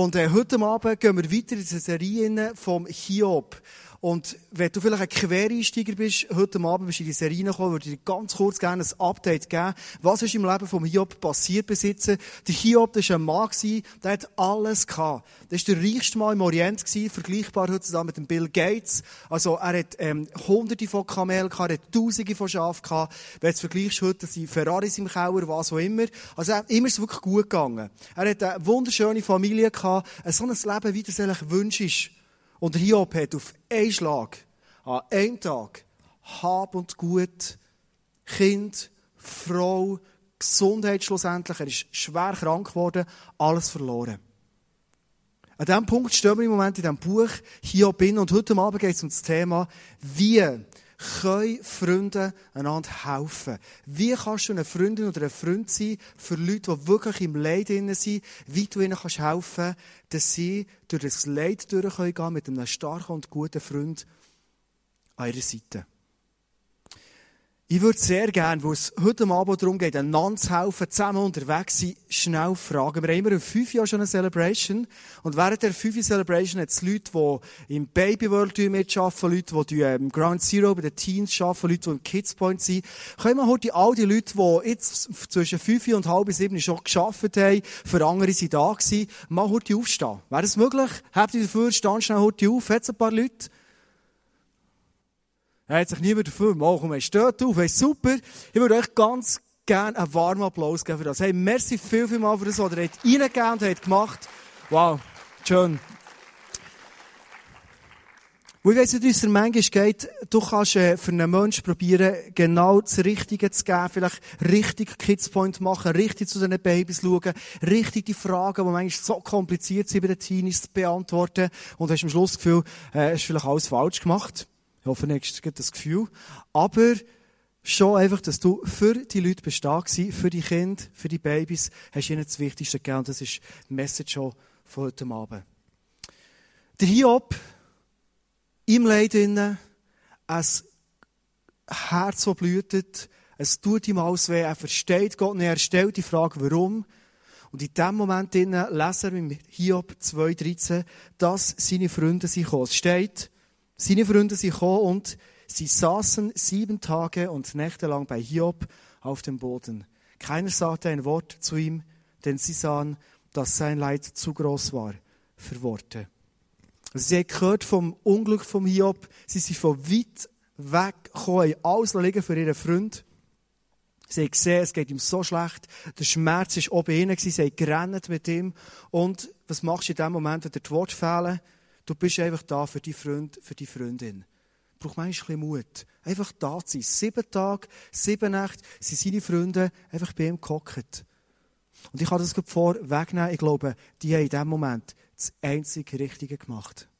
Und äh, heute Abend gehen wir weiter in diese Serie vom Hiob. Und wenn du vielleicht ein Quereinsteiger bist, heute Abend bist du in die Serie gekommen, würde ich dir ganz kurz gerne ein Update geben. Was ist im Leben vom Hiob passiert besitzen? Der Hiob, das war ein Mann, der hat alles gehabt. Das war der reichste Mann im Orient, vergleichbar heutzutage mit dem Bill Gates. Also, er hat, ähm, hunderte von Kamelen gehabt, er hat tausende von Schafen gehabt. Wenn du es vergleichst heute, sind Ferraris im Keller, was auch immer. Also, immer ist es wirklich gut gegangen. Er hat eine wunderschöne Familie gehabt, so ein Leben, wie du es eigentlich wünschst. Und Hiob hat auf einen Schlag, an einem Tag, Hab und Gut, Kind, Frau, Gesundheit schlussendlich, er ist schwer krank geworden, alles verloren. An diesem Punkt stehen wir im Moment in diesem Buch Hiob hin und heute Abend geht es um das Thema, wie können Freunde einander helfen? Wie kannst du eine Freundin oder ein Freund sein für Leute, die wirklich im Leid sind, wie du ihnen kannst helfen dass sie durch das Leid durchgehen mit einem starken und guten Freund an ihrer Seite. Ich würde sehr gerne, wo es heute Abend darum geht, einander zu helfen, zusammen unterwegs sein, schnell fragen. Wir haben immer in fünf Jahren schon eine Celebration. Und während der fünf Celebration hat es Leute, die im Baby World mitarbeiten, Leute, die im Ground Zero bei den Teens arbeiten, Leute, die im Kids Point sind. Können wir heute all die Leute, die jetzt zwischen fünf und halb sieben schon geschafft haben, für andere sind da gewesen, mal heute aufstehen. Wäre das möglich? Habt ihr dafür? Stand schnell heute auf. Hat es ein paar Leute? Er hat sich niemand dafür gemacht. Und er steht auf, hey, super. Ich würde euch ganz gerne einen warmen Applaus geben für das. Hey, merci viel, viel mal für das, was ihr reingegeben und habt gemacht. Wow, schön. Und ich weiss, wie es dir manchmal geht, du kannst äh, für einen Menschen probieren, genau das Richtige zu geben, vielleicht richtig Kidspoint machen, richtig zu diesen Babys schauen, richtig die Fragen, die manchmal so kompliziert sind bei den Teenies zu beantworten und hast am Schluss das Gefühl, äh, hast vielleicht alles falsch gemacht. Ich hoffe, nächstes gibt das Gefühl. Aber schon einfach, dass du für die Leute bestehst, für die Kinder, für die Babys, hast ihnen das Wichtigste gegeben. Und das ist die Message schon von heute Abend. Der Hiob, im Leid innen, ein Herz, das blutet, es tut ihm alles weh, er versteht Gott nicht, er stellt die Frage, warum. Und in dem Moment lesen wir mit Hiob 2,13, dass seine Freunde sich kommen. Es steht, seine Freunde sind gekommen und sie saßen sieben Tage und Nächte lang bei Hiob auf dem Boden. Keiner sagte ein Wort zu ihm, denn sie sahen, dass sein Leid zu groß war für Worte. Sie haben gehört vom Unglück vom Hiob. Sie sind von weit weg gekommen, alles liegen für ihren Freund. Sie haben gesehen, es geht ihm so schlecht. Der Schmerz war oben ihnen. Sie haben mit ihm. Und was machst du in dem Moment, wenn dir die Worte fehlen? Du bist einfach da für die Freund, für die Freundin. Braucht manchmal ein bisschen Mut. Einfach da zu sein. Sieben Tage, sieben Nächte sind seine Freunde einfach bei ihm gehockt. Und ich kann das vorwegnehmen. Ich glaube, die haben in diesem Moment das einzige Richtige gemacht.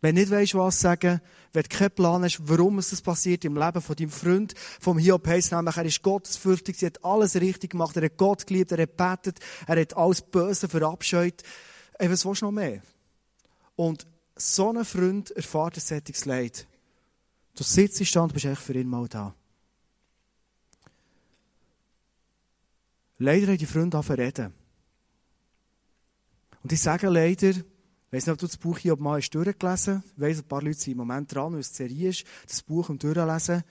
Wenn du nicht weißt, was sagen, wenn du keinen Plan hast, warum es das passiert im Leben von deinem Freund, vom Hiob heisst nämlich, er ist gottesfürchtig, er hat alles richtig gemacht, er hat Gott geliebt, er hat betet, er hat alles Böse verabscheut. Ey, was willst du noch mehr? Und so ein Freund erfahrt ein solches Leid. Du sitzt da und bist echt für ihn mal da. Leider haben die Freunde angefangen reden. Und ich sage leider, ich weiss nicht, ob du das Buch hier mal hast durchgelesen hast. Ich weiss, ein paar Leute sind im Moment dran, weil es Serie ist, das Buch und durchlesen.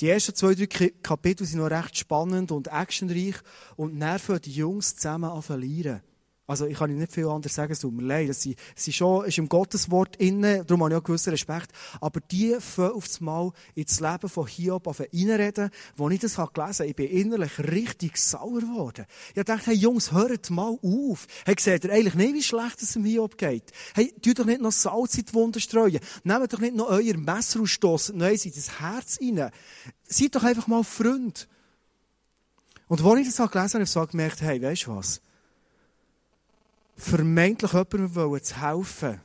Die ersten zwei, drei Kapitel sind noch recht spannend und actionreich und nerven die Jungs zusammen an verlieren. Also ich kann Ihnen nicht viel anderes sagen, es tut mir leid. Sie, sie schon, ist im Gotteswort inne, darum habe ich auch gewissen Respekt. Aber die fangen auf das Mal ins Leben von Hiob auf reinreden, wo ich das habe gelesen ich bin innerlich richtig sauer geworden. Ich dachte, hey Jungs, hört mal auf. Hey, seht ihr eigentlich nicht, wie schlecht es dem Hiob geht? Hey, tut doch nicht noch Salz in die Wunde streuen. Nehmt doch nicht noch euer Messer ausstoßen, noch eins in das Herz rein. Seid doch einfach mal Freund. Und als ich das habe gelesen habe, habe ich gemerkt, hey, weißt du was? Vermeintlich jemandem zu helfen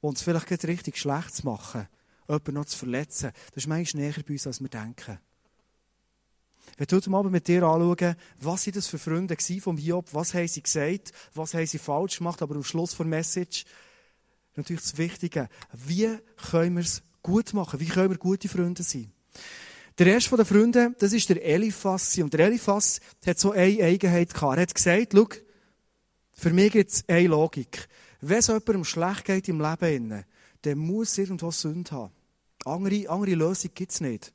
und es vielleicht richtig schlecht zu machen, jemanden noch zu verletzen, das ist manchmal näher bei uns, als wir denken. Wenn du heute Abend mit dir anschauen, was sind das für Freunde vom Hiob, was haben sie gesagt, was haben sie falsch gemacht, aber am Schluss der Message, natürlich das Wichtige, wie können wir es gut machen, wie können wir gute Freunde sein. Der erste der Freunde, das ist der Eliphas. Und der Eliphas hat so eine Eigenheit gehabt. Er hat gesagt, schau, für mich gibt es eine Logik. Wenn es jemandem schlecht geht im Leben, dann muss irgendwo Sünde haben. Andere, andere Lösung gibt es nicht.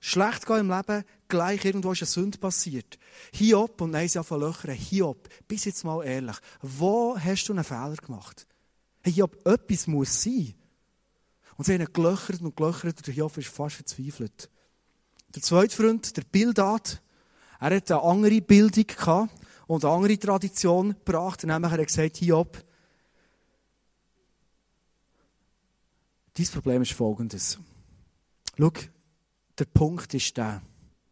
Schlecht gehen im Leben, gleich irgendwo ist eine Sünde passiert. Hiob, und nein, sie von Löchern, Hiob, bis jetzt mal ehrlich, wo hast du einen Fehler gemacht? Hiob, etwas muss sein. Und sie haben gelöchert und gelöchert und Hiob ist fast verzweifelt. Der zweite Freund, der Bildad, er hat eine andere Bildung gehabt und eine andere Tradition gebracht. Nämlich er hat gesagt, Hiob, dein Problem ist folgendes. Schau, der Punkt ist der.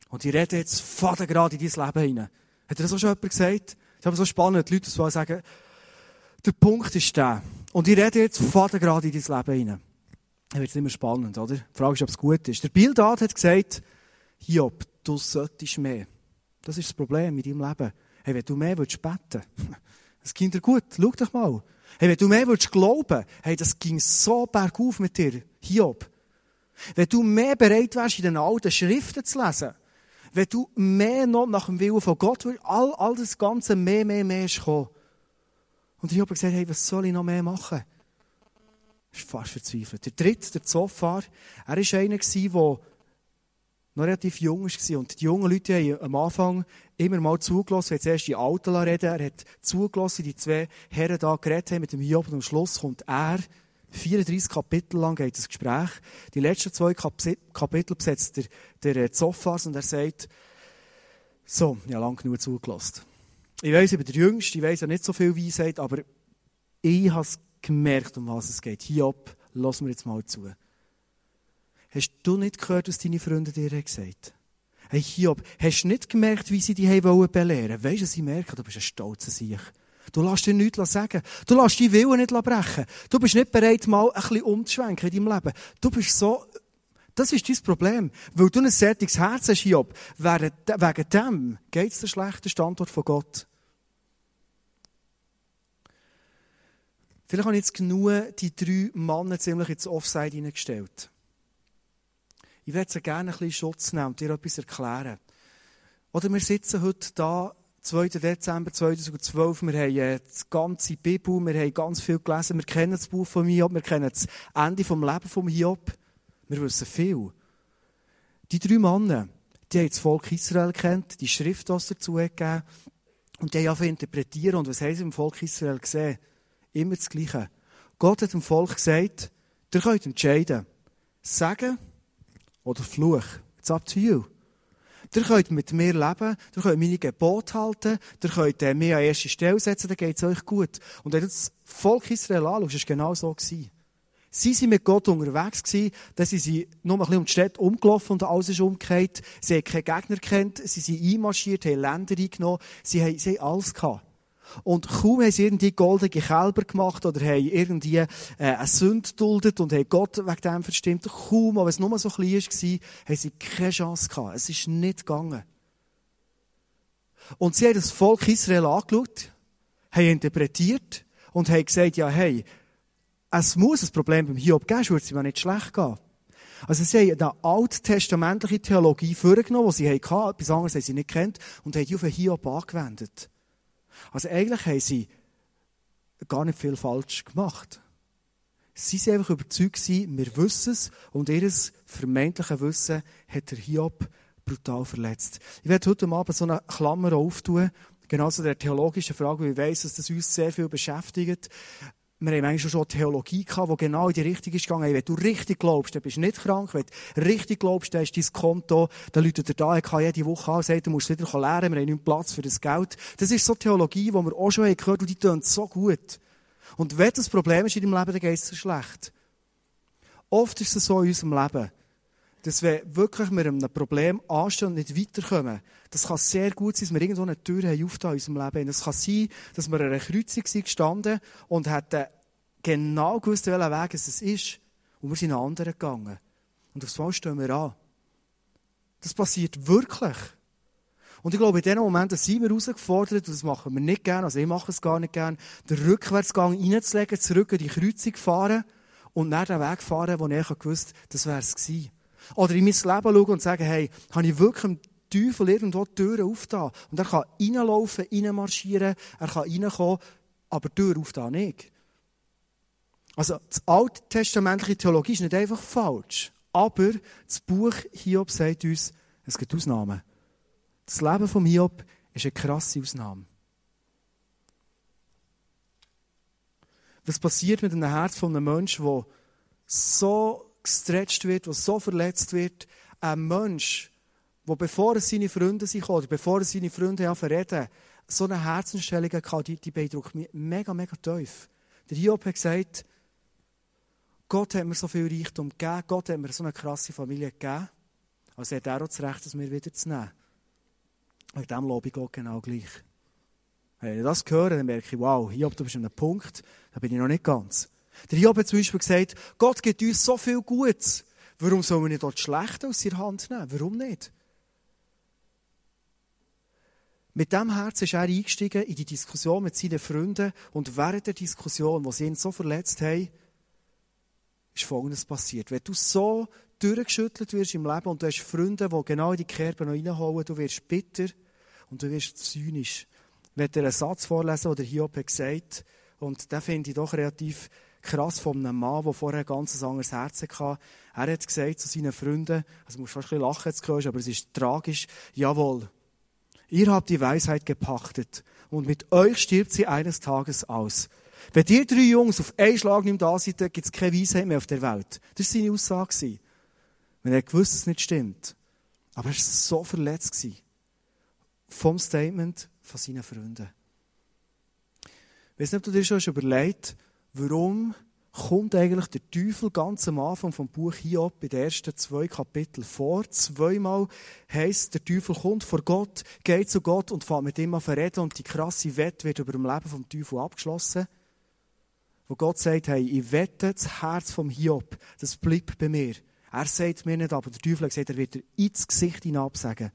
Und ich rede jetzt faden gerade in dein Leben hinein. Hat er das auch schon jemand gesagt? Das ist aber so spannend, die Leute die sagen, der Punkt ist der. Und ich rede jetzt faden gerade in dein Leben hinein. Dann wird es immer spannend, oder? Die Frage ist, ob es gut ist. Der Bildad hat gesagt, Hiob, du solltest mehr. Das ist das Problem in deinem Leben. Hey, wenn du mehr willst beten, das geht dir gut. Schau dich mal. Hey, wenn du mehr willst glauben, hey, das ging so bergauf mit dir. Hiob. Wenn du mehr bereit wärst, in den alten Schriften zu lesen, wenn du mehr noch nach dem Willen von Gott willst, all, all das Ganze mehr, mehr, mehr ist gekommen. Und ich habe gesagt, hey, was soll ich noch mehr machen? Das ist fast verzweifelt. Der dritte, der Zofar, er war einer, der noch relativ jung war. Und die jungen Leute haben am Anfang immer mal zugelassen, wenn zuerst die Alten reden. Er hat zugelassen, die zwei Herren da geredet haben mit dem Hiob und am Schluss kommt er 34 Kapitel lang geht das Gespräch. Die letzten zwei Kapitel besetzt der, der äh, Zophars und er sagt, so, ich habe lang genug zugelassen. Ich weiss, ich bin der Jüngste, ich weiss ja nicht so viel Weisheit, aber ich habe gemerkt, um was es geht. Hiob, lass mir jetzt mal zu. Hast du nicht gehört, was deine Freunde dir gesagt haben? Hey Hiob, hast du nicht gemerkt, wie sie dich belehren wollten? Weißt du, sie merken, du bist ein stolzer Sieg. Du lässt dir nichts sagen. Du lässt deinen Willen nicht brechen. Du bist nicht bereit, mal ein bisschen umzuschwenken in deinem Leben. Du bist so, das ist dein Problem. Weil du ein sättiges Herz hast, Hiob. Wegen dem geht es der schlechte Standort von Gott. Vielleicht habe ich jetzt genug die drei Männer ziemlich ins Offside hineingestellt. Ich würde sie gerne ein bisschen Schutz nehmen und dir etwas erklären. Oder wir sitzen heute da 2. Dezember 2012, wir haben äh, das ganze Bibel, wir haben ganz viel gelesen, wir kennen das Buch von Hiob, wir kennen das Ende vom Leben von Hiob, wir wissen viel. Die drei Männer, die haben das Volk Israel kennt, die Schrift, die es dazu gegeben und die haben interpretieren. Und was haben sie im Volk Israel gesehen? Immer das Gleiche. Gott hat dem Volk gesagt, ihr könnt entscheiden, sagen oder Fluch. It's up to you. Ihr könnt mit mir leben, ihr könnt meine Gebote halten, ihr könnt äh, mich an erste Stelle setzen, dann geht es euch gut. Und wenn du das Volk Israel anschaust, war es genau so. Gewesen. Sie waren mit Gott unterwegs, gewesen, dann sind sie nur ein bisschen um die Stadt umgelaufen und alles ist umgekehrt. Sie haben keinen Gegner kennt, sie sind einmarschiert, haben Länder eingenommen, sie haben, sie haben alles gehabt. Und kaum haben sie irgendwie goldene Kälber gemacht oder haben irgendwie äh, eine Sünde duldet und haben Gott wegen dem verstimmt. Kaum, aber es nur so klein war, haben sie keine Chance gehabt. Es ist nicht gegangen. Und sie haben das Volk Israel angeschaut, haben interpretiert und haben gesagt, ja, hey, es muss ein Problem beim Hiob geben, sonst würde es ihm nicht schlecht gehen. Also sie haben eine alttestamentliche Theologie vorgenommen, die sie hatten, etwas anderes haben sie nicht kennt, und haben die auf den Hiob angewendet. Also eigentlich haben sie gar nicht viel falsch gemacht. Sie sind einfach überzeugt wir wissen es, und ihr vermeintliches Wissen hat der Hiob brutal verletzt. Ich werde heute Abend so eine Klammer auftun, genau zu der theologischen Frage, weil ich weiss, dass das uns sehr viel beschäftigt wir haben eigentlich schon Theologie gehabt, die genau in die Richtung ist gegangen. Wenn du richtig glaubst, dann bist du nicht krank. Wenn du richtig glaubst, dann ist dein Konto, dann läutet er da, er kann jede Woche an, sagt, du musst wieder lernen, wir haben nicht Platz für das Geld. Das ist so Theologie, die wir auch schon gehört haben, und die tönt so gut. Und wenn das Problem ist in deinem Leben, dann geht es dir schlecht. Oft ist es so in unserem Leben, dass wir wirklich mit einem Problem anstehen und nicht weiterkommen, das kann sehr gut sein, dass wir irgendwo eine Tür haben in unserem Leben. Es kann sein, dass wir an einer Kreuzung sind gestanden und hätten genau gewusst, welchen Weg es ist. Und wir sind einen anderen gegangen. Und aufs Mal stehen wir an. Das passiert wirklich. Und ich glaube, in diesen Momenten sind wir herausgefordert, und das machen wir nicht gerne, also ich mache es gar nicht gerne, den Rückwärtsgang reinzulegen, zurück in die Kreuzung fahren und nach den Weg fahren, wo ich gewusst das wäre es gewesen. Oder in mein Leben schauen und sagen, hey, habe ich wirklich Teufel irgendwo die Türen aufgetan? Und er kann reinlaufen, reinmarschieren, er kann reinkommen, aber die Tür aufgetan nicht. Also, die alttestamentliche Theologie ist nicht einfach falsch. Aber das Buch Hiob sagt uns, es gibt Ausnahmen. Das Leben von Hiob ist eine krasse Ausnahme. Was passiert mit einem Herz von einem Menschen, der so gestretcht wird, der so verletzt wird? Ein Mensch, der bevor er seine Freunde sich oder bevor er seine Freunde verreden, so eine Herzenstellung hatte, die, die beeindruckt mich mega, mega tief. Der Hiob hat gesagt, Gott hat mir so viel Reichtum gegeben, Gott hat mir so eine krasse Familie gegeben. Also hat er auch das Recht, das mir wieder zu nehmen. Und dem lobe ich Gott genau gleich. Wenn ich das höre, dann merke ich, wow, Hiob, du bist an einem Punkt, da bin ich noch nicht ganz. Der Hiob hat zum Beispiel gesagt, Gott gibt uns so viel Gutes. Warum sollen wir nicht dort Schlechte aus ihrer Hand nehmen? Warum nicht? Mit dem Herz ist er eingestiegen in die Diskussion mit seinen Freunden und während der Diskussion, wo sie ihn so verletzt haben, ist Folgendes passiert. Wenn du so durchgeschüttelt wirst im Leben und du hast Freunde, die genau in die Kerbe noch reinholen, du wirst bitter und du wirst zynisch. Ich werde dir einen Satz vorlesen, den Hiob hat gesagt und den finde ich doch relativ krass von einem Mann, der vorher ein ganz anderes Herz hatte. Er hat gesagt zu seinen Freunden, also musst fast ein bisschen lachen, jetzt hörst, aber es ist tragisch, jawohl, ihr habt die Weisheit gepachtet und mit euch stirbt sie eines Tages aus. Wenn die drei Jungs auf einen Schlag nicht da sind, gibt es keine Weisheit mehr auf der Welt. Das war seine Aussage. Wenn er gewusst, dass es nicht stimmt. Aber er war so verletzt. Vom Statement von seinen Freunden. Ich weiß nicht, ob du dir schon überlegt warum kommt eigentlich der Teufel ganz am Anfang vom Buch Hiob in den ersten zwei Kapiteln vor. Zweimal heisst, der Teufel kommt vor Gott, geht zu Gott und fängt mit ihm an verreden und die krasse Wette wird über dem Leben vom Teufel abgeschlossen wo Gott sagt, hey, ich wette das Herz vom Hiob, das bleibt bei mir. Er sagt mir nicht, aber der Teufel hat gesagt, er wird dir ins Gesicht hinabsagen.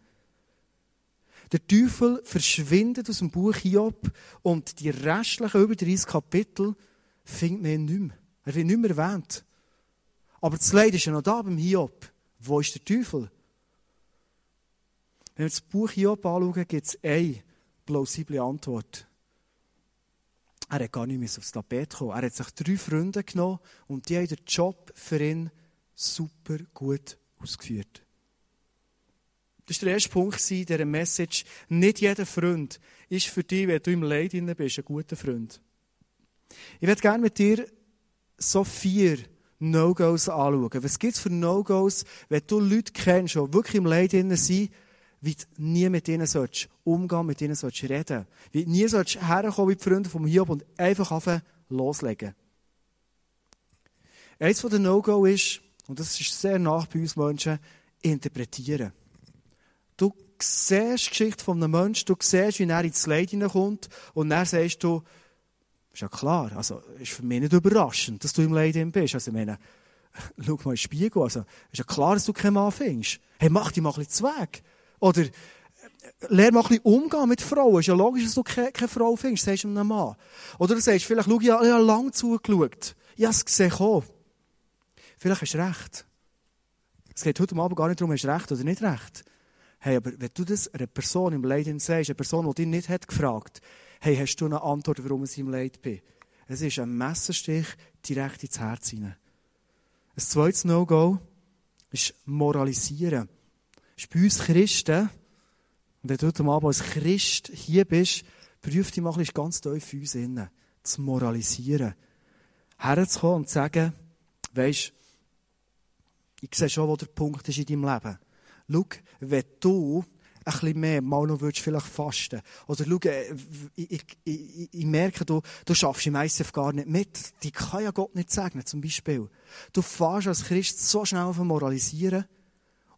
Der Teufel verschwindet aus dem Buch Hiob und die restlichen über 30 Kapitel findet man nicht mehr. Er wird nicht mehr erwähnt. Aber das Leid ist ja noch da beim Hiob. Wo ist der Teufel? Wenn wir das Buch Hiob anschauen, gibt es eine plausible Antwort. Er hat gar nicht mehr aufs Tapet kommen. Er hat sich drei Freunde genommen und die haben den Job für ihn super gut ausgeführt. Das war der erste Punkt dieser Message. Nicht jeder Freund ist für dich, wenn du im Leid bist, ein guter Freund. Ich würde gerne mit dir so vier No-Gos anschauen. Was gibt es für No-Gos, wenn du Leute kennst, die wirklich im Leid sind, wie du nie mit ihnen sollst umgehen, mit ihnen sollst reden. Wie du nie sollst herkommen wie die Freunde vom Hiob und einfach anfangen loslegen. Eins von den No-Go ist, und das ist sehr nach bei uns Menschen, interpretieren. Du siehst die Geschichte von einem Menschen, du siehst, wie er ins Leid hineinkommt und dann sagst du, ist ja klar, also ist für mich nicht überraschend, dass du im Leid bist. Also ich meine, schau mal in den Spiegel, also ist ja klar, dass du keinen Mann findest. Hey, mach dich mal ein bisschen Zweig. Oder lerne mal ein bisschen umgehen mit Frauen. Ist ja logisch, dass du keine, keine Frau findest, sagst du einem Mann. Oder du sagst, vielleicht, schau, ich habe ja lange zugeschaut. Ich habe es gesehen kommen. Vielleicht hast du recht. Es geht heute Abend gar nicht darum, hast du recht oder nicht recht. Hey, aber wenn du das einer Person im Leid sagst, eine Person, die dich nicht hat gefragt, hey, hast du eine Antwort, warum ich im Leid bin? Es ist ein Messerstich direkt ins Herz hinein. Ein zweites No-Go ist Moralisieren. Ist bei uns Christen, und wenn du heute Abend als Christ hier bist, prüf dich mal, ganz tief in uns innen, zu moralisieren. Herzukommen und zu sagen, weisst, ich sehe schon, wo der Punkt ist in deinem Leben. Schau, wenn du ein bisschen mehr mal noch würdest vielleicht fasten. Oder schau, äh, ich, ich, ich, ich merke, du, du schaffst im ICF gar nicht mit. Die kann ja Gott nicht segnen, zum Beispiel. Du fährst als Christ so schnell auf Moralisieren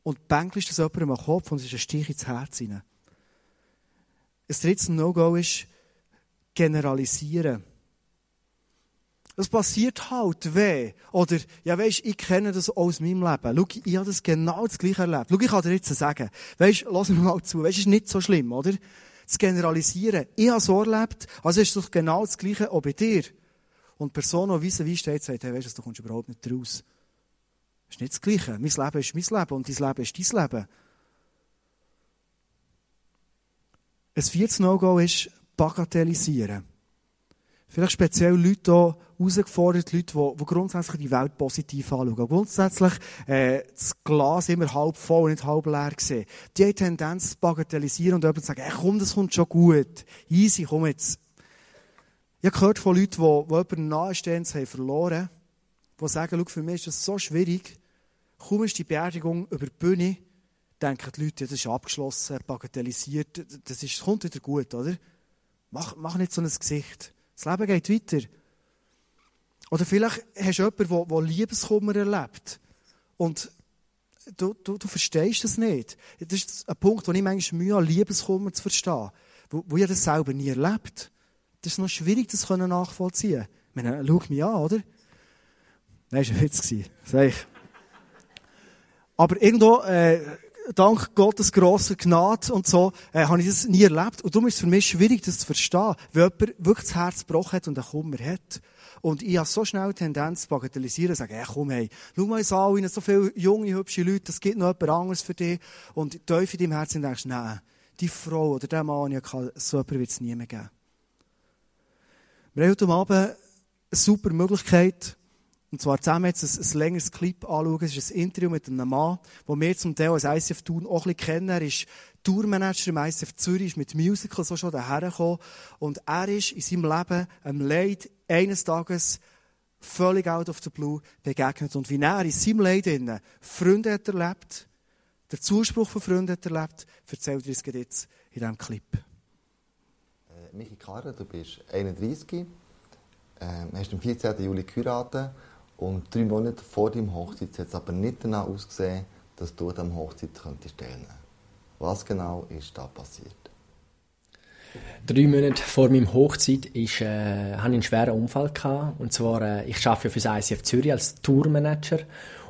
und bänkelst das jemandem am Kopf und es ist ein Stich ins Herz hinein. Das dritte No-Go ist generalisieren. Das passiert halt weh. Oder, ja weisst, ich kenne das aus meinem Leben. Schau, ich habe das genau das Gleiche erlebt. Schau, ich kann dir jetzt sagen. Weisst, lass mir mal zu. Weisst, es ist nicht so schlimm, oder? Zu generalisieren. Ich habe so erlebt, also ist doch genau das Gleiche auch bei dir. Und die Person, die vis wie steht, sagt, hey, weisst du, kommst überhaupt nicht raus. Ist nicht das Gleiche. Mein Leben ist mein Leben und dein Leben ist dein Leben. Ein viertes No-Go ist bagatellisieren. Vielleicht speziell Leute hier herausgefordert, Leute, die, die grundsätzlich die Welt positiv anschauen. Grundsätzlich äh, das Glas immer halb voll und nicht halb leer sehen. Die haben Tendenz zu bagatellisieren und zu sagen, hey, komm, das kommt schon gut. Easy, komm jetzt. Ich habe gehört von Leuten, die, die jemanden nahestehend haben verloren, die sagen, schau, für mich ist das so schwierig. Kaum ist die Beerdigung über die Bühne, denken die Leute, das ist abgeschlossen, bagatellisiert, das, ist, das kommt wieder gut, oder? Mach, mach nicht so ein Gesicht. Das Leben geht weiter. Oder vielleicht hast du jemanden, der, Liebeskummer erlebt. Und du, du, du verstehst das nicht. Das ist ein Punkt, wo ich manchmal Mühe habe, Liebeskummer zu verstehen. Wo, wo ich das selber nie erlebt. Das ist noch schwierig, das nachvollziehen. Ich meine, schau mich an, oder? Nein, das war ein Witz. Sag ich. Aber irgendwo, äh, dank Gottes grosser Gnade und so, äh, habe ich das nie erlebt. Und darum ist es für mich schwierig, das zu verstehen. Weil jemand wirklich das Herz gebrochen hat und einen Kummer hat. Und ich habe so schnell die Tendenz zu bagatellisieren und sagen, hey, komm, hey, schau mal an, in so viele junge, hübsche Leute, es gibt noch jemand anderes für dich. Und tief in deinem Herzen denkst nein, die Frau oder der Mann, ja, so jemand wird es nie mehr geben. Wir haben heute Abend eine super Möglichkeit, und zwar zusammen jetzt ein, ein längeres Clip anschauen. Es ist ein Interview mit einem Mann, den wir zum Teil als ICF Thun auch ein bisschen kennen. Er ist Tourmanager im ICF Zürich, ist mit Musicals so schon dahergekommen. Und er ist in seinem Leben einem Leid eines Tages völlig out of the blue begegnet. Und wie er in seinem Leid Freunde hat erlebt, der Zuspruch von Freunden hat erlebt, erzählt er uns jetzt in diesem Clip. Äh, Michi Karre, du bist 31, ähm, hast am 14. Juli geheiratet und drei Monate vor deinem Hochzeit hat es aber nicht danach ausgesehen, dass du der Hochzeit könntest teilnehmen Was genau ist da passiert? Drei Monate vor meinem Hochzeit ist, äh, hatte ich einen schweren Unfall. Gehabt. Und zwar, äh, ich arbeite für das ICF Zürich als Tourmanager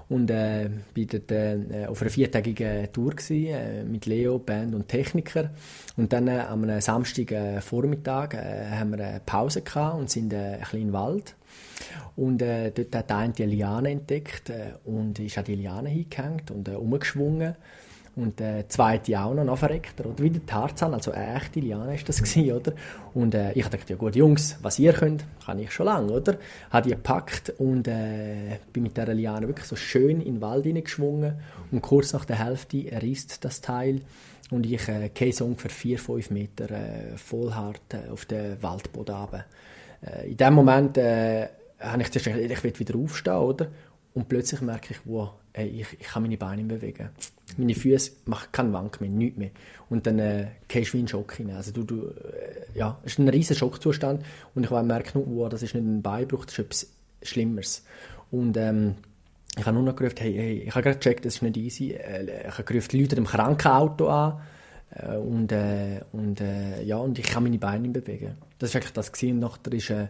und äh, bin dort äh, auf einer viertägigen Tour gewesen, äh, mit Leo, Band und Techniker. Und dann äh, am Samstag äh, äh, haben wir eine Pause gehabt und sind äh, ein bisschen im Wald. Und äh, dort hat einer die Liane entdeckt äh, und ist an die Liane hingehängt und äh, umgeschwungen. Und der zweite auch noch, verreckter, oder? Wie der Tarzan, also eine echte Liane ist das gewesen, oder? Und äh, ich dachte, ja gut, Jungs, was ihr könnt, kann ich schon lange, oder? Habe die gepackt und äh, bin mit dieser Liane wirklich so schön in den Wald hineingeschwungen und kurz nach der Hälfte reißt das Teil und ich äh, gehe so ungefähr 4, 5 Meter äh, voll hart äh, auf den Waldboden runter. Äh, in dem Moment äh, habe ich zuerst gedacht, ich will wieder aufstehen, oder? Und plötzlich merke ich, wow, ey, ich, ich kann meine Beine nicht bewegen. Meine Füße machen keinen Wank mehr, nichts mehr. Und dann äh, gehst du wie in einen Schock hinein. Also du, du, äh, ja, es ist ein riesiger Schockzustand und ich merke nur, wow, das ist nicht ein Beinbruch, das ist etwas Schlimmeres. Und ähm, ich habe nur noch gerufen, hey, hey, ich habe gerade gecheckt, das ist nicht easy. Äh, ich habe gerufen, die Leute im Krankenauto an. Äh, und, äh, und, äh, ja, und ich kann meine Beine nicht bewegen. Das war eigentlich das. Gewesen. Und nachher ist äh,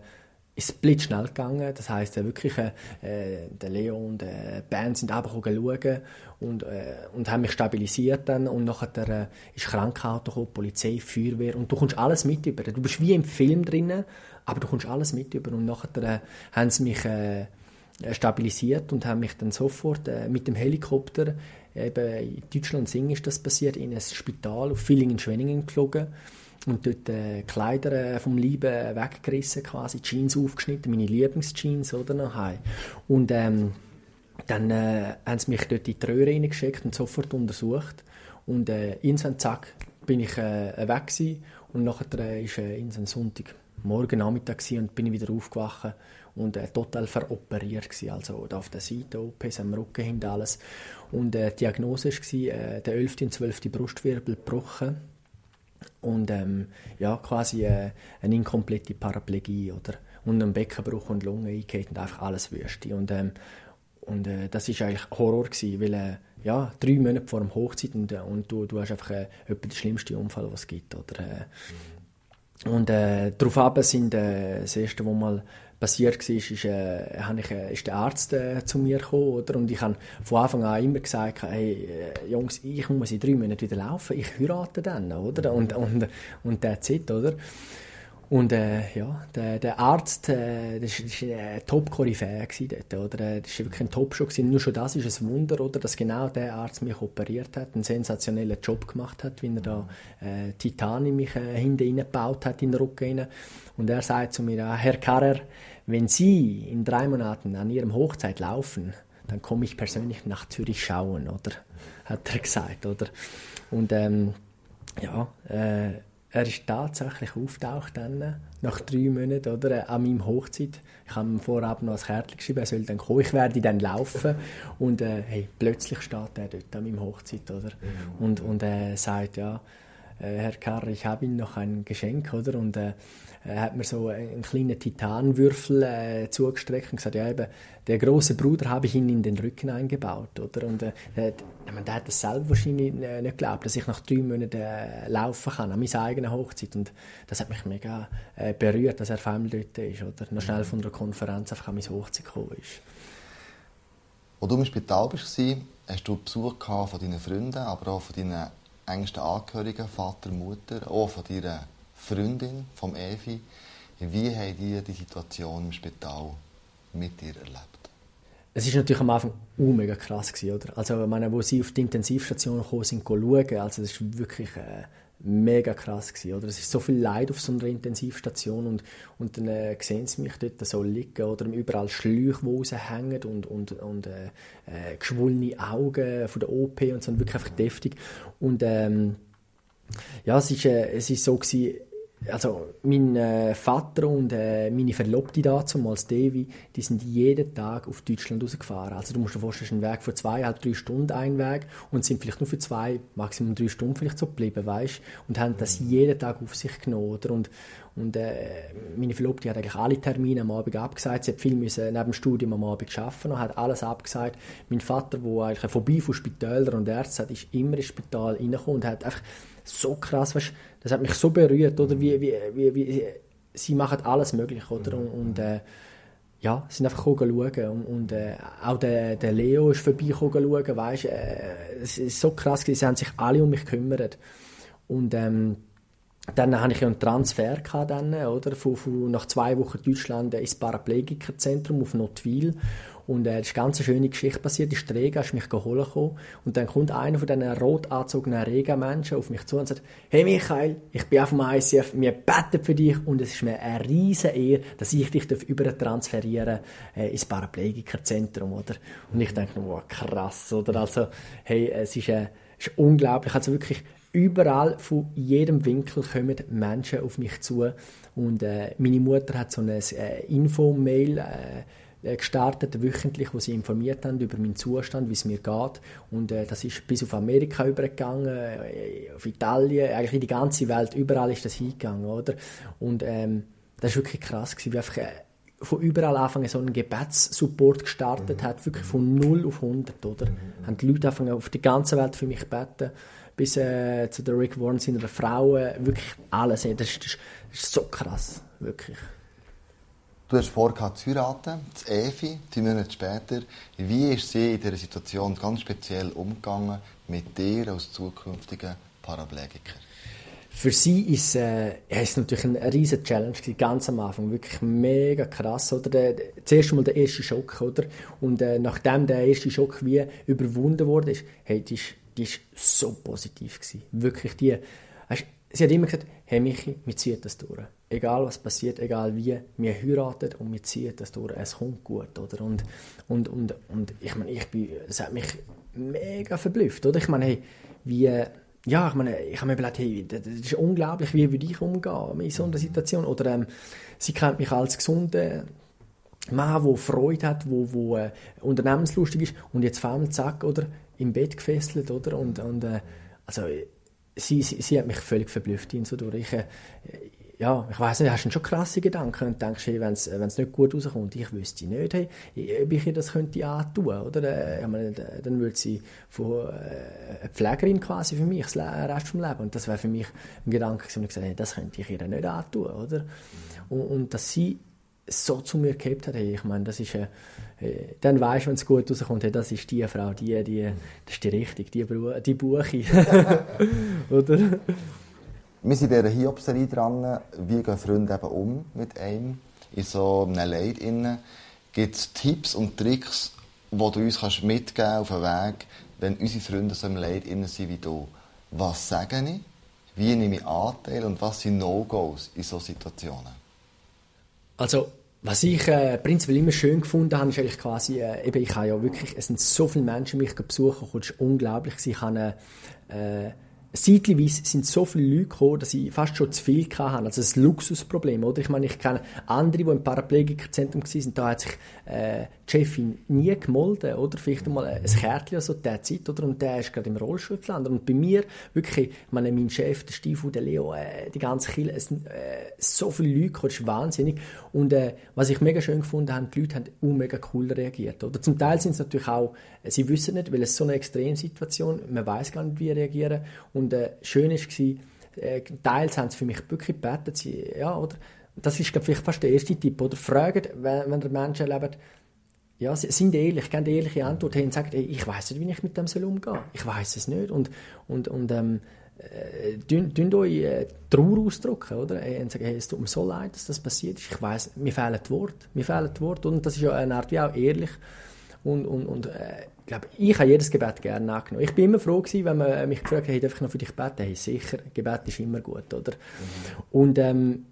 ist blitzschnell gegangen. Das heisst, äh, wirklich, äh, der Leo und äh, Band sind einfach schauen und, äh, und haben mich stabilisiert dann. Und nachher äh, ist Krankauto gekommen, Polizei, Feuerwehr und du kommst alles mit über. Du bist wie im Film drinnen, aber du kommst alles mit über. Und nachher äh, haben sie mich äh, stabilisiert und haben mich dann sofort äh, mit dem Helikopter, eben in Deutschland Sing ist das passiert, in ein Spital auf Villingen-Schwenningen geflogen und dort äh, Kleider äh, vom Leibe weggerissen, quasi Jeans aufgeschnitten, meine Lieblingsjeans oder noch Und ähm, dann äh, haben sie mich dort in die Röhre reingeschickt und sofort untersucht. Und äh, irgendwann, zack, bin ich äh, weg gewesen. Und nachher äh, ist äh, irgendwann Sonntag, morgen Nachmittag und bin wieder aufgewacht und äh, total veroperiert gewesen. Also da auf der Seite, OPs am Rücken hinter alles. Und äh, die Diagnose war, äh, der 11. und 12. Brustwirbel gebrochen und ähm, ja, quasi äh, eine inkomplette Paraplegie oder und ein Beckenbruch und Lunge eingeht und einfach alles Wüste. Und, ähm, und äh, das ist eigentlich Horror gewesen, weil äh, ja, drei Monate vor dem Hochzeit und, äh, und du, du hast einfach äh, den schlimmsten Unfall, was es gibt. Oder, äh, und äh, darauf sind äh, das erste, wo mal passiert war, ist, äh, ich, äh, ist der Arzt äh, zu mir gekommen. Oder? Und ich habe von Anfang an immer gesagt, hey, äh, Jungs, ich muss in drei Monaten wieder laufen, ich heirate dann. Oder? Und, und, und that's it, oder? Und äh, ja, der, der Arzt, äh, das war ein Top-Koryphäe dort, oder? Das war wirklich ein Top-Show. Nur schon das ist ein Wunder, oder? Dass genau der Arzt mich operiert hat, einen sensationellen Job gemacht hat, wie er da äh, Titan in mich äh, hinten reingebaut hat, in den Rücken. Und er sagt zu mir, ah, Herr Karrer, wenn Sie in drei Monaten an Ihrem Hochzeit laufen, dann komme ich persönlich nach Zürich schauen, oder? Hat er gesagt, oder? Und ähm, ja, äh, er ist tatsächlich auftaucht dann, nach drei Monaten oder, an meinem Hochzeit. Ich habe ihm vorab noch ein Kärtchen geschrieben, er soll dann kommen, ich werde dann laufen. Und äh, hey, plötzlich steht er dort an meinem Hochzeit. Oder? Mhm. Und, und er äh, sagt, ja, äh, Herr Karr, ich habe Ihnen noch ein Geschenk. Oder? Und äh, er hat mir so einen kleinen Titanwürfel äh, zugestreckt und gesagt, ja eben, der große Bruder habe ich ihn in den Rücken eingebaut, oder? Und äh, der, der hat das selber wahrscheinlich äh, nicht geglaubt, dass ich nach drei Monaten äh, laufen kann, an meiner eigenen Hochzeit. Und das hat mich mega äh, berührt, dass er auf einmal dort ist, oder? Noch schnell von der Konferenz einfach an meine Hochzeit gekommen ist. Als du im Spital warst, hast du Besuch von deinen Freunden, aber auch von deinen engsten Angehörigen, Vater, Mutter, auch von deiner Freundin, vom Evi. Wie haben die die Situation im Spital mit dir erlebt? Es ist natürlich am Anfang uh, mega krass gewesen, oder? Also, ich meine, wo sie auf die Intensivstation gekommen sind, schauen, also das ist wirklich äh, mega krass gewesen, oder? Es ist so viel Leid auf so einer Intensivstation und, und dann äh, sehen sie mich dort so liegen oder überall Schläuche, die raushängen und, und, und äh, äh, geschwollene Augen von der OP und so, wirklich einfach deftig. Und ähm, ja, es ist, äh, es ist so gewesen, also mein äh, Vater und äh, meine Verlobte damals, Devi, die sind jeden Tag auf Deutschland rausgefahren. Also du musst dir vorstellen, ein Weg von zweieinhalb, drei Stunden ein Weg und sind vielleicht nur für zwei, maximum drei Stunden vielleicht so geblieben, weißt? Und haben das jeden Tag auf sich genommen, oder? Und, und äh, meine Verlobte hat eigentlich alle Termine am Abend abgesagt. Sie hat viel müssen neben dem Studium am Abend arbeiten und hat alles abgesagt. Mein Vater, der eigentlich vorbei von Spitälern und Ärzten hat, ist immer ins Spital reingekommen und hat einfach so krass, weißt, das hat mich so berührt, oder wie, wie, wie, wie sie machen alles möglich, oder? Und, und äh, ja, sind einfach schauen. Und, und äh, auch der, der Leo ist vorbei schauen, weißt, äh, es ist so krass, sie haben sich alle um mich gekümmert. Und ähm, dann hatte ich einen Transfer gehabt dann, oder, von, von, nach zwei Wochen Deutschland ins Paraplegikerzentrum auf Notwil und äh, das ist eine ganz schöne Geschichte passiert. Die Rega ist mich geholt. Und dann kommt einer von diesen rot angezogenen Rega-Menschen auf mich zu und sagt, hey Michael, ich bin auf dem ICF, wir beten für dich und es ist mir eine riesige Ehre, dass ich dich über transferieren äh, ins Paraplegikerzentrum, oder? Und ich denke, wow, krass, oder? Also, hey, es ist, äh, ist unglaublich. Also wirklich, überall von jedem Winkel kommen Menschen auf mich zu und äh, meine Mutter hat so ein äh, Info-Mail äh, gestartet, wöchentlich, wo sie informiert haben über meinen Zustand, wie es mir geht. Und äh, das ist bis auf Amerika übergegangen, äh, auf Italien, eigentlich in die ganze Welt, überall ist das hingegangen, oder? Und ähm, das ist wirklich krass gewesen, wie einfach äh, von überall anfangen so einen Gebetssupport gestartet mhm. hat, wirklich von 0 auf 100, oder? Mhm. Haben die Leute angefangen auf der ganzen Welt für mich beten, bis äh, zu der Rick Warren seiner Frau, wirklich alles. Das ist, das ist so krass, wirklich. Du hast vor, zu heiraten, zu Evi, drei Monate später. Wie ist sie in dieser Situation ganz speziell umgegangen mit dir als zukünftigen Paraplegiker? Für sie ist äh, es natürlich eine riesige Challenge ganz am Anfang, wirklich mega krass, oder? Der, zuerst mal der erste Schock, oder? Und äh, nachdem der erste Schock wie überwunden wurde, ist, hey, die ist, die ist so positiv gewesen, wirklich die. Weißt, sie hat immer gesagt, hey Michi, wir ziehen das durch egal was passiert, egal wie, wir heiraten und wir ziehen das durch, es kommt gut, oder? Und, und, und, und ich meine, ich bin, es hat mich mega verblüfft, oder? Ich meine, hey, wie, ja, ich meine, ich habe mir überlegt, hey, das ist unglaublich, wie würde ich umgehen in so einer Situation, oder ähm, sie kennt mich als gesunden Mann, der Freude hat, wo, wo äh, unternehmenslustig ist und jetzt allem zack, oder, im Bett gefesselt, oder? Und, und äh, also, sie, sie, sie, hat mich völlig verblüfft in so durch. Ich, äh, ja, ich weiß nicht, hast du schon krasse Gedanken und denkst, hey, wenn es nicht gut rauskommt, ich wüsste nicht, hey, ob ich ihr das könnte antun, oder? Äh, ich meine, dann würde sie von äh, eine Pflegerin quasi für mich, das Rest vom Leben. Und das wäre für mich ein Gedanke gewesen, und ich gesagt, hey, das könnte ich ihr nicht antun, oder? Und, und dass sie so zu mir gehabt hat, ich meine, das ist, äh, äh dann weißt du, wenn es gut rauskommt, hey, das ist die Frau, die, die, das ist die Richtige, die, die Buche, oder? Wir sind in dieser Hiobserie dran, wie gehen Freunde eben um mit einem in so einem Leid. Gibt es Tipps und Tricks, die du uns kannst mitgeben auf den Weg, wenn unsere Freunde so im Leid sind wie du? Was sage ich? Wie nehme ich Anteil und was sind No-Gos in solchen Situationen? Also, was ich äh, prinzipiell immer schön gefunden habe, ist eigentlich quasi, äh, eben, ich habe ja wirklich, es sind so viele Menschen mich besuchen, es ist unglaublich. Ich habe äh, Zeitweise sind so viele Leute gekommen, dass ich fast schon zu viel hatte. Also ein Luxusproblem, oder? Ich meine, ich kenne andere, die im Paraplegikerzentrum waren, da hat sich äh, Chefin nie gemolden, oder? Vielleicht mal ein Kärtchen so der Zeit, oder? Und der ist gerade im Rollstuhl gelandet. Und bei mir, wirklich, ich meine, mein Chef, der Stiefel, der Leo, äh, die ganze Kille, es äh, so viele Leute das ist wahnsinnig. Und äh, was ich mega schön gefunden habe, die Leute haben auch mega cool reagiert, oder? Zum Teil sind es natürlich auch, äh, sie wissen nicht, weil es so eine Extremsituation, man weiß gar nicht, wie reagieren. Und äh, schön war, äh, teils haben sie für mich wirklich gebetet, sie, ja, oder? Das ist, glaube ich, fast der erste Tipp, oder? Fragt, wenn, wenn ihr Menschen erlebt, ja, sind ehrlich, geben ehrliche Antwort und sagen, ich weiß nicht, wie ich mit dem soll umgehen. Ich weiß es nicht. Und, und, und ähm, äh, euch äh, Trauer ausdrücken, oder? Äh, und sagen, hey, es tut mir so leid, dass das passiert ist. Ich weiß, mir fehlen die Worte. Mir fehlen die Worte. Und das ist ja eine Art wie auch ehrlich. Und, und, und äh, ich glaube, ich habe jedes Gebet gerne angenommen. Ich bin immer froh gewesen, wenn man mich gefragt hat, hey, darf ich noch für dich beten? Hey, sicher, Gebet ist immer gut, oder? Mhm. Und ähm,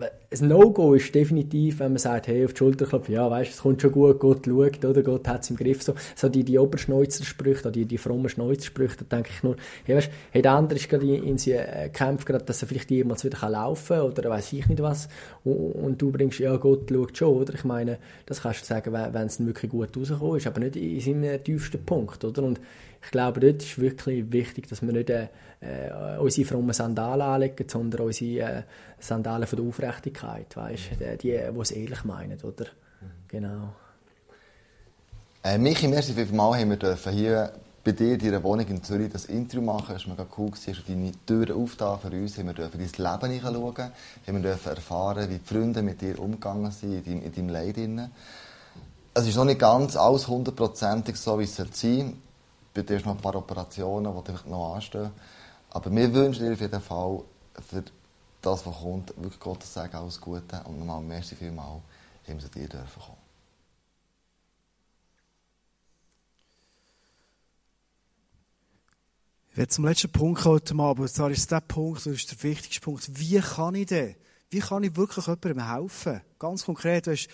ein No-Go ist definitiv, wenn man sagt, hey, auf die Schulter klopfen, ja, weißt, es kommt schon gut, Gott schaut, oder Gott hat es im Griff. So, so die, die Oberschneuzer-Sprüche, die, die frommen Schneuzer-Sprüche, da denke ich nur, hey, weißt, hey, der andere ist gerade in, in seinen äh, Kämpfen gerade, dass er vielleicht jemals wieder laufen kann, oder weiß ich nicht was, und, und, du bringst, ja, Gott schaut schon, oder? Ich meine, das kannst du sagen, wenn es wirklich gut rausgekommen ist, aber nicht in seinem tiefsten Punkt, oder? Und ich glaube, dort ist wirklich wichtig, dass wir nicht äh, äh, unsere frommen Sandalen anlegen, sondern unsere äh, Sandalen von der Aufrichtigkeit, weißt, die, die es ehrlich meinen, oder? Genau. Äh, Michi, merci vielmals, haben wir dürfen hier bei dir in deiner Wohnung in Zürich das Interview machen. Es war mega cool, hast du deine Türen aufgetan für uns, haben wir dürfen dein Leben hineinschauen, haben wir dürfen erfahren, wie die Freunde mit dir umgegangen sind in deinem, in deinem Leid. Es ist noch nicht ganz alles hundertprozentig so, wie es sein sollte. Bei dir noch ein paar Operationen, die noch anstehen. Aber wir wünschen dir auf jeden Fall für das, was kommt, wirklich Gottes Segen, alles Gute. Und nochmal merci vielmal, haben sie dir dürfen kommen. Ich werde zum letzten Punkt heute Abend, und zwar ist der Punkt, das ist der wichtigste Punkt. Wie kann ich denn? Wie kann ich wirklich jemandem helfen? Ganz konkret, du hast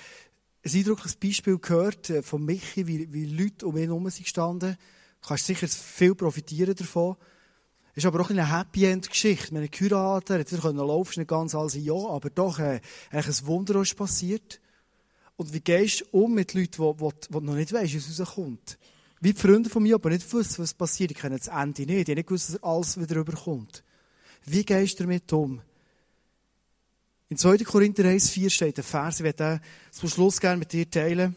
ein eindrückliches Beispiel gehört äh, von Michi, wie, wie Leute um ihn herum sind gestanden. Du kannst sicher viel profitieren davon. Ist aber auch eine Happy End Geschichte. Wir haben geheiratet, hätte können laufen, ist nicht ganz alles ja, aber doch, äh, ein Wunder ist passiert. Und wie gehst du um mit Leuten, die, die, die noch nicht weißt, es rauskommt? Wie die Freunde von mir, aber nicht wissen, was passiert. Die kennen das Ende nicht. Die haben nicht gewusst, dass alles wieder rüberkommt. Wie gehst du damit um? In 2. Korinther 1,4 steht ein Vers, ich werde den zum Schluss gerne mit dir teilen.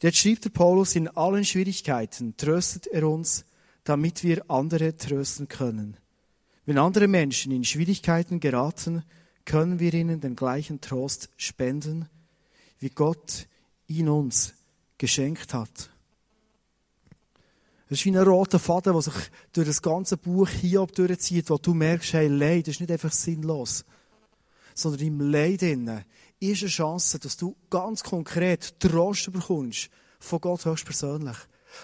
Dort schreibt der Paulus, in allen Schwierigkeiten tröstet er uns, damit wir andere trösten können. Wenn andere Menschen in Schwierigkeiten geraten, können wir ihnen den gleichen Trost spenden, wie Gott ihn uns geschenkt hat. Es ist wie ein roter Faden, der sich durch das ganze Buch Hiob durchzieht, wo du merkst, hey, Leid ist nicht einfach sinnlos, sondern im Leid innen ist eine Chance, dass du ganz konkret Trost bekommst von Gott höchstpersönlich.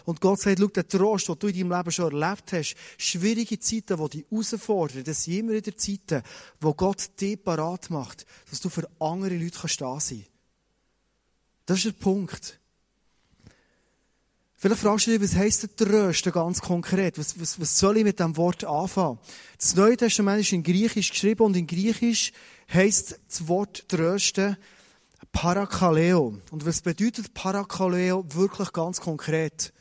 Und Gott sagt, schau, der Trost, den du in deinem Leben schon erlebt hast, schwierige Zeiten, die dich herausfordern, das sind immer wieder Zeiten, wo Gott dich parat macht, dass du für andere Leute kannst da sein Das ist der Punkt. Vielleicht fragst du dich, was heisst der Trösten ganz konkret? Was, was, was soll ich mit dem Wort anfangen? Das Neue Testament ist in Griechisch geschrieben und in Griechisch heisst das Wort Trösten Parakaleo. Und was bedeutet Parakaleo wirklich ganz konkret?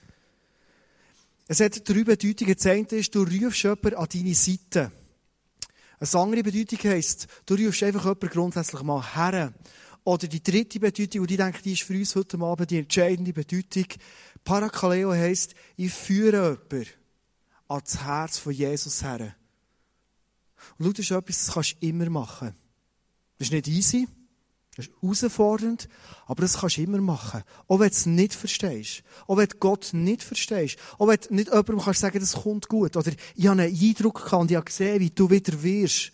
Es hat drei Bedeutungen. Das eine ist, du rufst jemanden an deine Seite. Eine andere Bedeutung heisst, du rufst einfach jemanden grundsätzlich mal her. Oder die dritte Bedeutung, und die denke, die ist für uns heute Abend die entscheidende Bedeutung. Parakaleo heisst, ich führe jemanden ans Herz von Jesus her. Und das ist etwas, das kannst du immer machen. Das ist nicht easy. Das ist herausfordernd, aber das kannst du immer machen. Auch wenn du es nicht verstehst. Auch wenn du Gott nicht verstehst. Auch wenn du nicht jemandem kannst sagen, das kommt gut. Oder ich habe einen Eindruck gehabt und ich habe gesehen, wie du wieder wirst.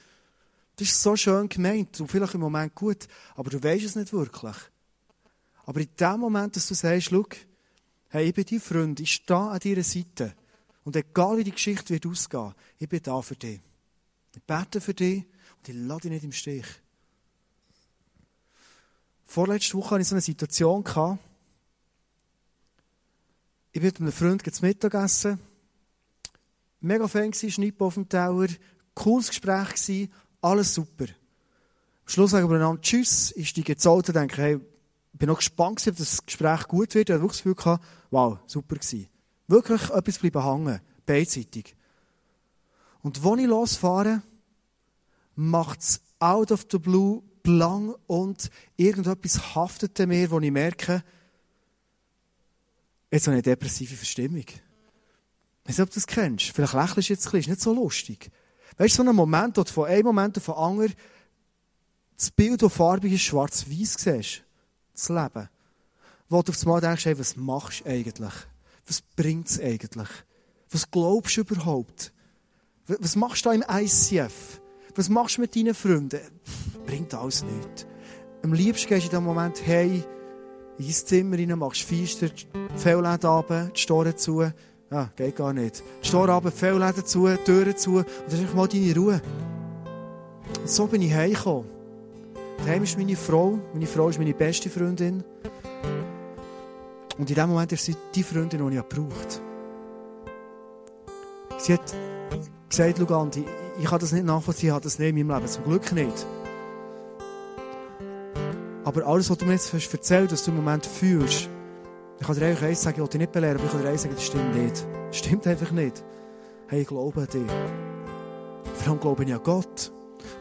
Das ist so schön gemeint und vielleicht im Moment gut, aber du weißt es nicht wirklich. Aber in dem Moment, dass du sagst, schau, hey, ich bin dein Freund, ich stehe an deiner Seite. Und egal wie die Geschichte wird ausgehen, ich bin da für dich. Ich bete für dich und ich lade dich nicht im Stich. Vorletzte Woche hatte ich so eine Situation. Ich bin mit einem Freund zum Mittagessen. Mega Fan gewesen, Schnipp auf dem Tower. Cooles Gespräch gewesen, alles super. Am Schluss sagen wir einander Tschüss. Ich steige ins Auto und denke, hey, ich bin noch gespannt ob das Gespräch gut wird. Ich hatte wirklich das Gefühl gehabt, wow, super gewesen. Wirklich etwas bleiben hängen. Beidseitig. Und wenn ich losfahre, macht es out of the blue blang und irgendetwas haftet an mir, wo ich merke, jetzt habe ich eine depressive Verstimmung. Ich weiß nicht, ob du das kennst. Vielleicht lächelst du jetzt ein bisschen, ist nicht so lustig. Weißt du, so ein Moment, wo du von einem Moment auf den anderen das Bild, das farbig ist, schwarz-weiß siehst. Das Leben. Wo du auf einmal denkst, hey, was machst du eigentlich? Was bringt es eigentlich? Was glaubst du überhaupt? Was machst du da im ICF? Was machst du mit deinen Freunden? Bringt alles nichts. Am liebsten gehst du in dem Moment hey, ins Zimmer rein, machst Feister, die Fellläden runter, die Storen zu. Ja, geht gar nicht. Die Storen runter, die Fellläden zu, die Türen zu. Und dann ist mal deine Ruhe. Und so bin ich heimgekommen. Daheim ist meine Frau. Meine Frau ist meine beste Freundin. Und in dem Moment ist sie die Freundin, die ich gebraucht Sie hat gesagt, Lugandi, ich kann das nicht nachvollziehen, ich habe das nicht in meinem Leben. Zum Glück nicht. Aber alles, was du mir jetzt erzählt was du im Moment fühlst, ich kann dir einfach eins sagen, ich will dich nicht belehren, aber ich kann dir eins sagen, das stimmt nicht. Das stimmt einfach nicht. Hey, ich glaube an dich. Vor allem glaube ich an Gott.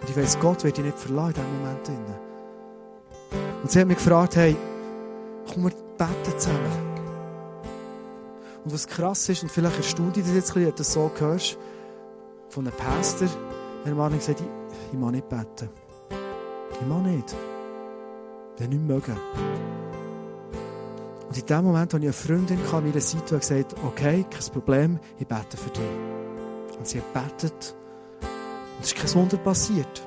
Und ich weiss, Gott wird dich nicht verlassen in diesem Moment. Und sie hat mich gefragt, hey, komm, wir beten zusammen. Und was krass ist, und vielleicht erstaunt dich das jetzt ein so hörst, von einem Pastor, der Abend gesagt ich, ich mag nicht beten. Ich mag nicht. Ich will nicht mögen. Und in dem Moment hatte ich eine Freundin an meiner Seite, die gesagt okay, kein Problem, ich bete für dich. Und sie hat betet. Und es ist kein Wunder passiert.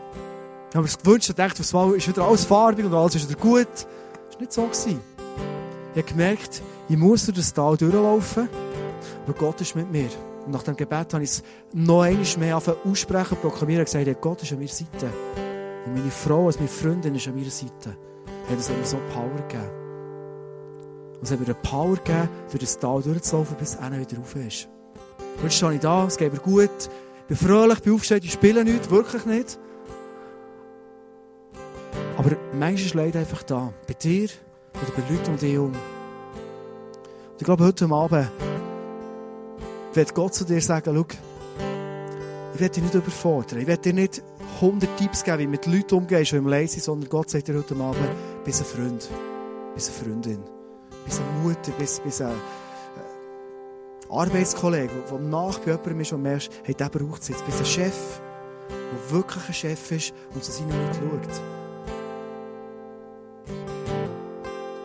Ich habe mir das gewünscht und gedacht, was ist wieder alles farbig und alles ist wieder gut. Das war nicht so. Gewesen. Ich habe gemerkt, ich muss durch das Tal durchlaufen, aber Gott ist mit mir. Und nach dem Gebet habe ich es noch einmal mehr aussprechen, proklamieren und gesagt, Gott ist an meiner Seite. Und meine Frau, als meine Freundin, ist an meiner Seite. Ja, das hat mir so Power gegeben. Und es hat mir eine Power gegeben, durch das Tal durchzulaufen, bis einer wieder rauf ist. Jetzt stehe ich da, es geht mir gut, ich bin fröhlich, bin aufgestanden, ich spiele nichts, wirklich nicht. Aber manchmal ist Leid einfach da. Bei dir oder bei Leuten um dich herum. Und ich glaube, heute Abend wird Gott zu dir sagen, schau, ich werde dich nicht überfordern. Ich werde dir nicht 100 Tipps geben, wie du mit Leuten umgehst, die im Leid sind, sondern Gott sagt dir heute Abend, bist ein Freund, bist eine Freundin, bist eine Mutter, bist, bist ein äh, Arbeitskollege, der nach jemandem ist und merkst, hey, der braucht es jetzt. Bist ein Chef, der wirklich ein Chef ist und zu seinen Leuten schaut.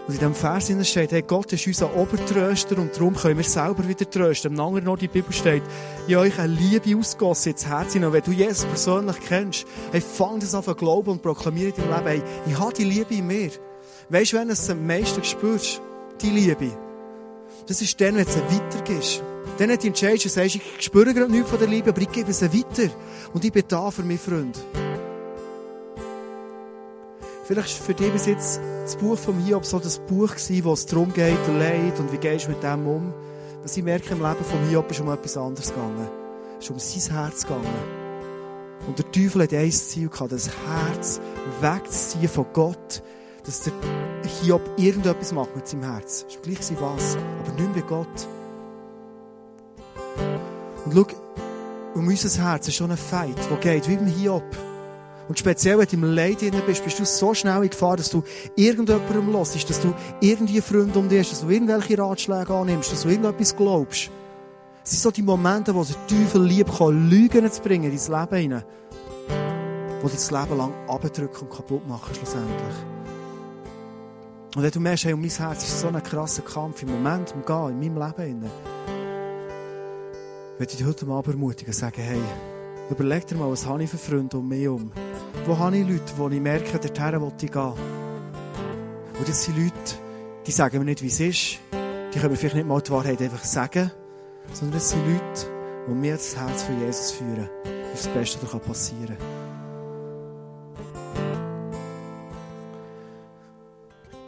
Und in diesem Vers steht, hey, Gott ist unser Obertröster und darum können wir selber wieder trösten. Am anderen noch die Bibel steht, ich euch eine Liebe ausgossen ins Herz Und wenn du Jesus persönlich kennst, hey, fang das an zu glauben und proklamiere in deinem Leben, hey, ich habe die Liebe in mir. Weißt du, wenn du es am meisten spürst, die Liebe, das ist dann, wenn du es weitergibst. Dann nicht entscheidest du, sagst, ich spüre gerade nichts von der Liebe, aber ich gebe es weiter. Und ich bin da für meinen Freund. Vielleicht ist für dich bis jetzt das Buch von Hiob so das Buch gewesen, wo es darum geht, Leid und wie gehst du mit dem um. Was ich merke, im Leben von Hiob ist um etwas anderes gegangen. Es ist um sein Herz gegangen. Und der Teufel hat ein Ziel gehabt, das Herz wegzuziehen von Gott, dass der Hiob irgendetwas macht mit seinem Herz. Es ist gleich was, aber nicht mehr Gott. Und schau, um unser Herz ist schon ein Feind, der geht, wie beim Hiob. Und speziell, wenn du im Leid bist, bist du so schnell in Gefahr, dass du irgendjemandem hörst, dass du irgendwie Freunde um dich hast, dass du irgendwelche Ratschläge annimmst, dass du irgendetwas glaubst. Es sind so die Momente, wo der Teufel lieb kann, Lügen zu bringen in dein Leben hinein, wo dich das Leben lang abdrücken und kaputt machen, schlussendlich. Und wenn du merkst, hey, um mein Herz ist so ein krasser Kampf im Moment, im Gehen, in meinem Leben, würde ich dich heute Abend ermutigen, sagen, hey, überleg dir mal, was habe ich für Freunde um mich herum? Wo habe ich Leute, wo ich merke, dorthin will ich gehen? Und das sind Leute, die sagen mir nicht, wie es ist. Die können mir vielleicht nicht mal die Wahrheit einfach sagen, sondern das sind Leute, die mir das Herz für Jesus führen. Das ist das Beste, was passieren kann.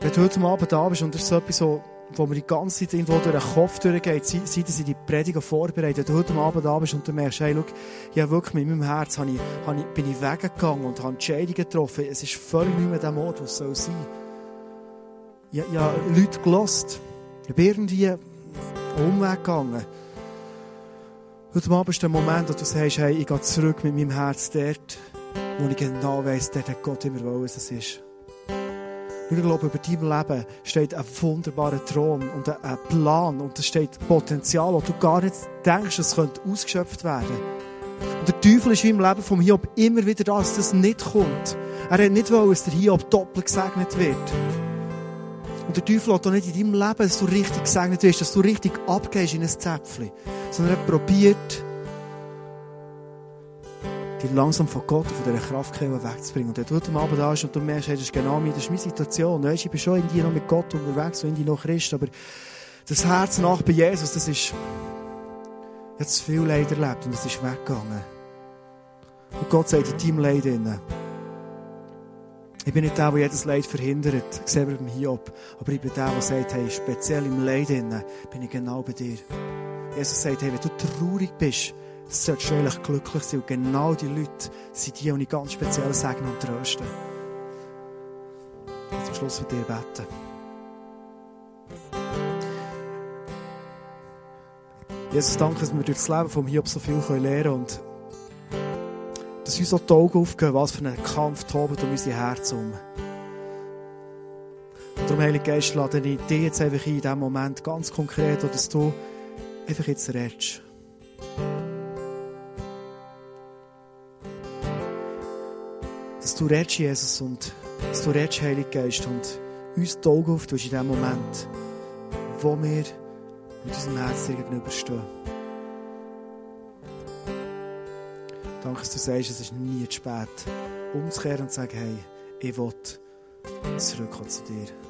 Wenn du heute Abend da bist und das ist so etwas, so, wo mir die ganze Zeit irgendwo durch den Kopf durchgeht, seit ich die Prediger vorbereite, wenn du heute Abend bist und du merkst, hey, schau, ja wirklich mit meinem Herz habe ich, habe ich, bin ich weggegangen und habe Entscheidungen getroffen. Es ist völlig nicht mehr der Modus, soll sein. Ich, ich habe Leute gelost. Ich bin irgendwie Umweg gegangen. Heute Abend ist der Moment, wo du sagst, hey, ich gehe zurück mit meinem Herz dort, wo ich genau weiss, dort hat Gott immer wollen, es ist. Ich glaube, über deinem Leben steht ein wunderbarer Thron und ein Plan und es steht Potenzial, wo du gar nicht denkst, es könnte ausgeschöpft werden. Und der Teufel ist im Leben vom Hiob immer wieder da, dass das nicht kommt. Er hat nicht wollen, dass der Hiob doppelt gesegnet wird. Und der Teufel hat auch nicht in deinem Leben, dass du richtig gesegnet wirst, dass du richtig abgehst in ein Zäpfchen. Sondern er probiert, dich langsam von Gott und von dieser Kraftquelle wegzubringen. Und wenn du heute Abend da bist und du merkst, hey, das ist genau meine, das ist meine Situation. Weißt, ich bin schon in dir noch mit Gott unterwegs, in dir noch Christ, aber das Herz nach bei Jesus, das ist, zu viel Leid erlebt und es ist weggegangen. Und Gott sagt in deinem Leid innen, ich bin nicht der, der jedes Leid verhindert, selber beim Hiob, aber ich bin der, der sagt, hey, speziell im Leid bin ich genau bei dir. Jesus sagt, hey, wenn du traurig bist, solltest du eigentlich glücklich sein. Und genau die Leute sind die, die ich ganz speziell segnen und trösten. Zum Schluss mit dir beten. Jesus, danke, dass wir durch das Leben von Hiob so viel lernen können und dass uns auch die Augen aufgehen, was für einen Kampf tobt um unser Herz um. Und darum, Heilige Geist, lade ich dich jetzt einfach ein, in diesem Moment ganz konkret, dass du einfach jetzt redest. Dass du redest, Jesus, und dass du redest, Heilige Geist, und uns die Augen auftust in dem Moment, wo wir mit unserem Herzen gegenüberstehen. Danke, dass du sagst, es ist nie zu spät, umzukehren und zu sagen, hey, ich will zurückkommen zu dir.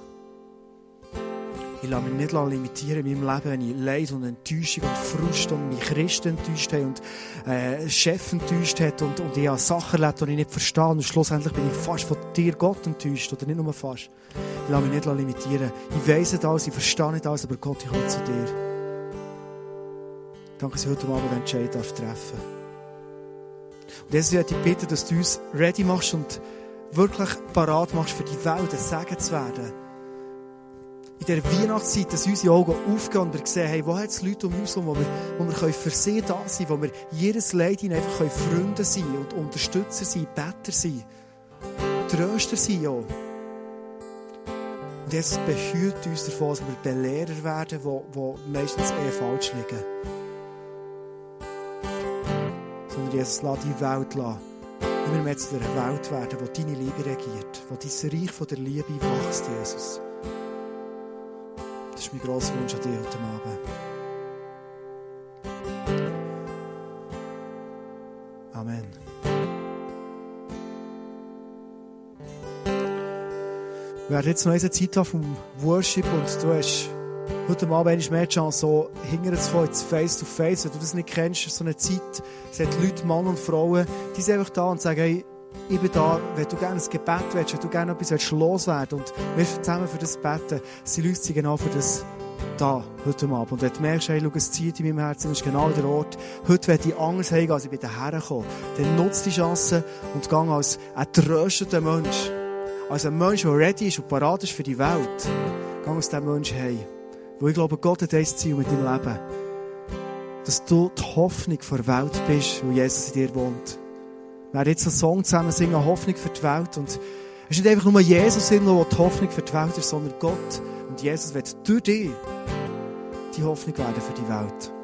Ich lasse mich nicht limitieren in meinem Leben, wenn ich Leid und Enttäuschung und Frust und mich Christen enttäuscht habe und äh, Chef enttäuscht hat und, und ich habe Sachen erlebt, die ich nicht verstehe und schlussendlich bin ich fast von dir Gott enttäuscht oder nicht nur fast. Ich lasse mich nicht limitieren. Ich weiss nicht alles, ich verstehe nicht alles, aber Gott, ich komme zu dir. Danke, dass ich heute Abend den Entscheid treffen darf. Und deswegen möchte ich bitten, dass du uns ready machst und wirklich parat machst, für die Welt ein Segen zu werden in dieser Weihnachtszeit, dass unsere Augen aufgehen und wir sehen, hey, wo hat es Leute um uns herum, wo wir, wo wir für sie da sein können, wo wir jedes Leid einfach können Freunde sein und Unterstützer sein, Better sein, Tröster sein, ja. Und Jesus behütet uns davon, dass wir Belehrer werden, die meistens eher falsch liegen. Sondern Jesus, lass die Welt lassen. Immer mehr zu einer Welt werden, wo deine Liebe regiert, wo dein Reich von der Liebe wächst, Jesus. Ist mein grosser Wunsch an dich heute Abend. Amen. Wir werden jetzt noch eine Zeit haben vom Worship und du hast heute Abend mehr die Chance, so hinterher zu face to face. Wenn du das nicht kennst, so eine Zeit, es hat Leute, Mann und Frauen, die sind einfach da und sagen, hey, ich bin da, wenn du gerne ein Gebet willst, wenn du gerne etwas loswerden willst und wir zusammen für das beten, sind Leute genau für das da, heute Abend. Und wenn du merkst, hey, schau, es zieht in meinem Herzen, ist genau der Ort, heute werde ich anders heimgehen, als ich bei den Herren komme, dann nutze die Chance und geh als ein tröstender Mensch, als ein Mensch, der ready ist und parat ist für die Welt, geh als dieser Mensch heim. Weil ich glaube, Gott hat ein Ziel mit deinem Leben. Dass du die Hoffnung für die Welt bist, wo Jesus in dir wohnt. Wir werden jetzt einen Song zusammen singen, Hoffnung für die Welt. Und es ist nicht einfach nur Jesus, der die Hoffnung für die Welt ist, sondern Gott. Und Jesus wird durch dich die Hoffnung werden für die Welt.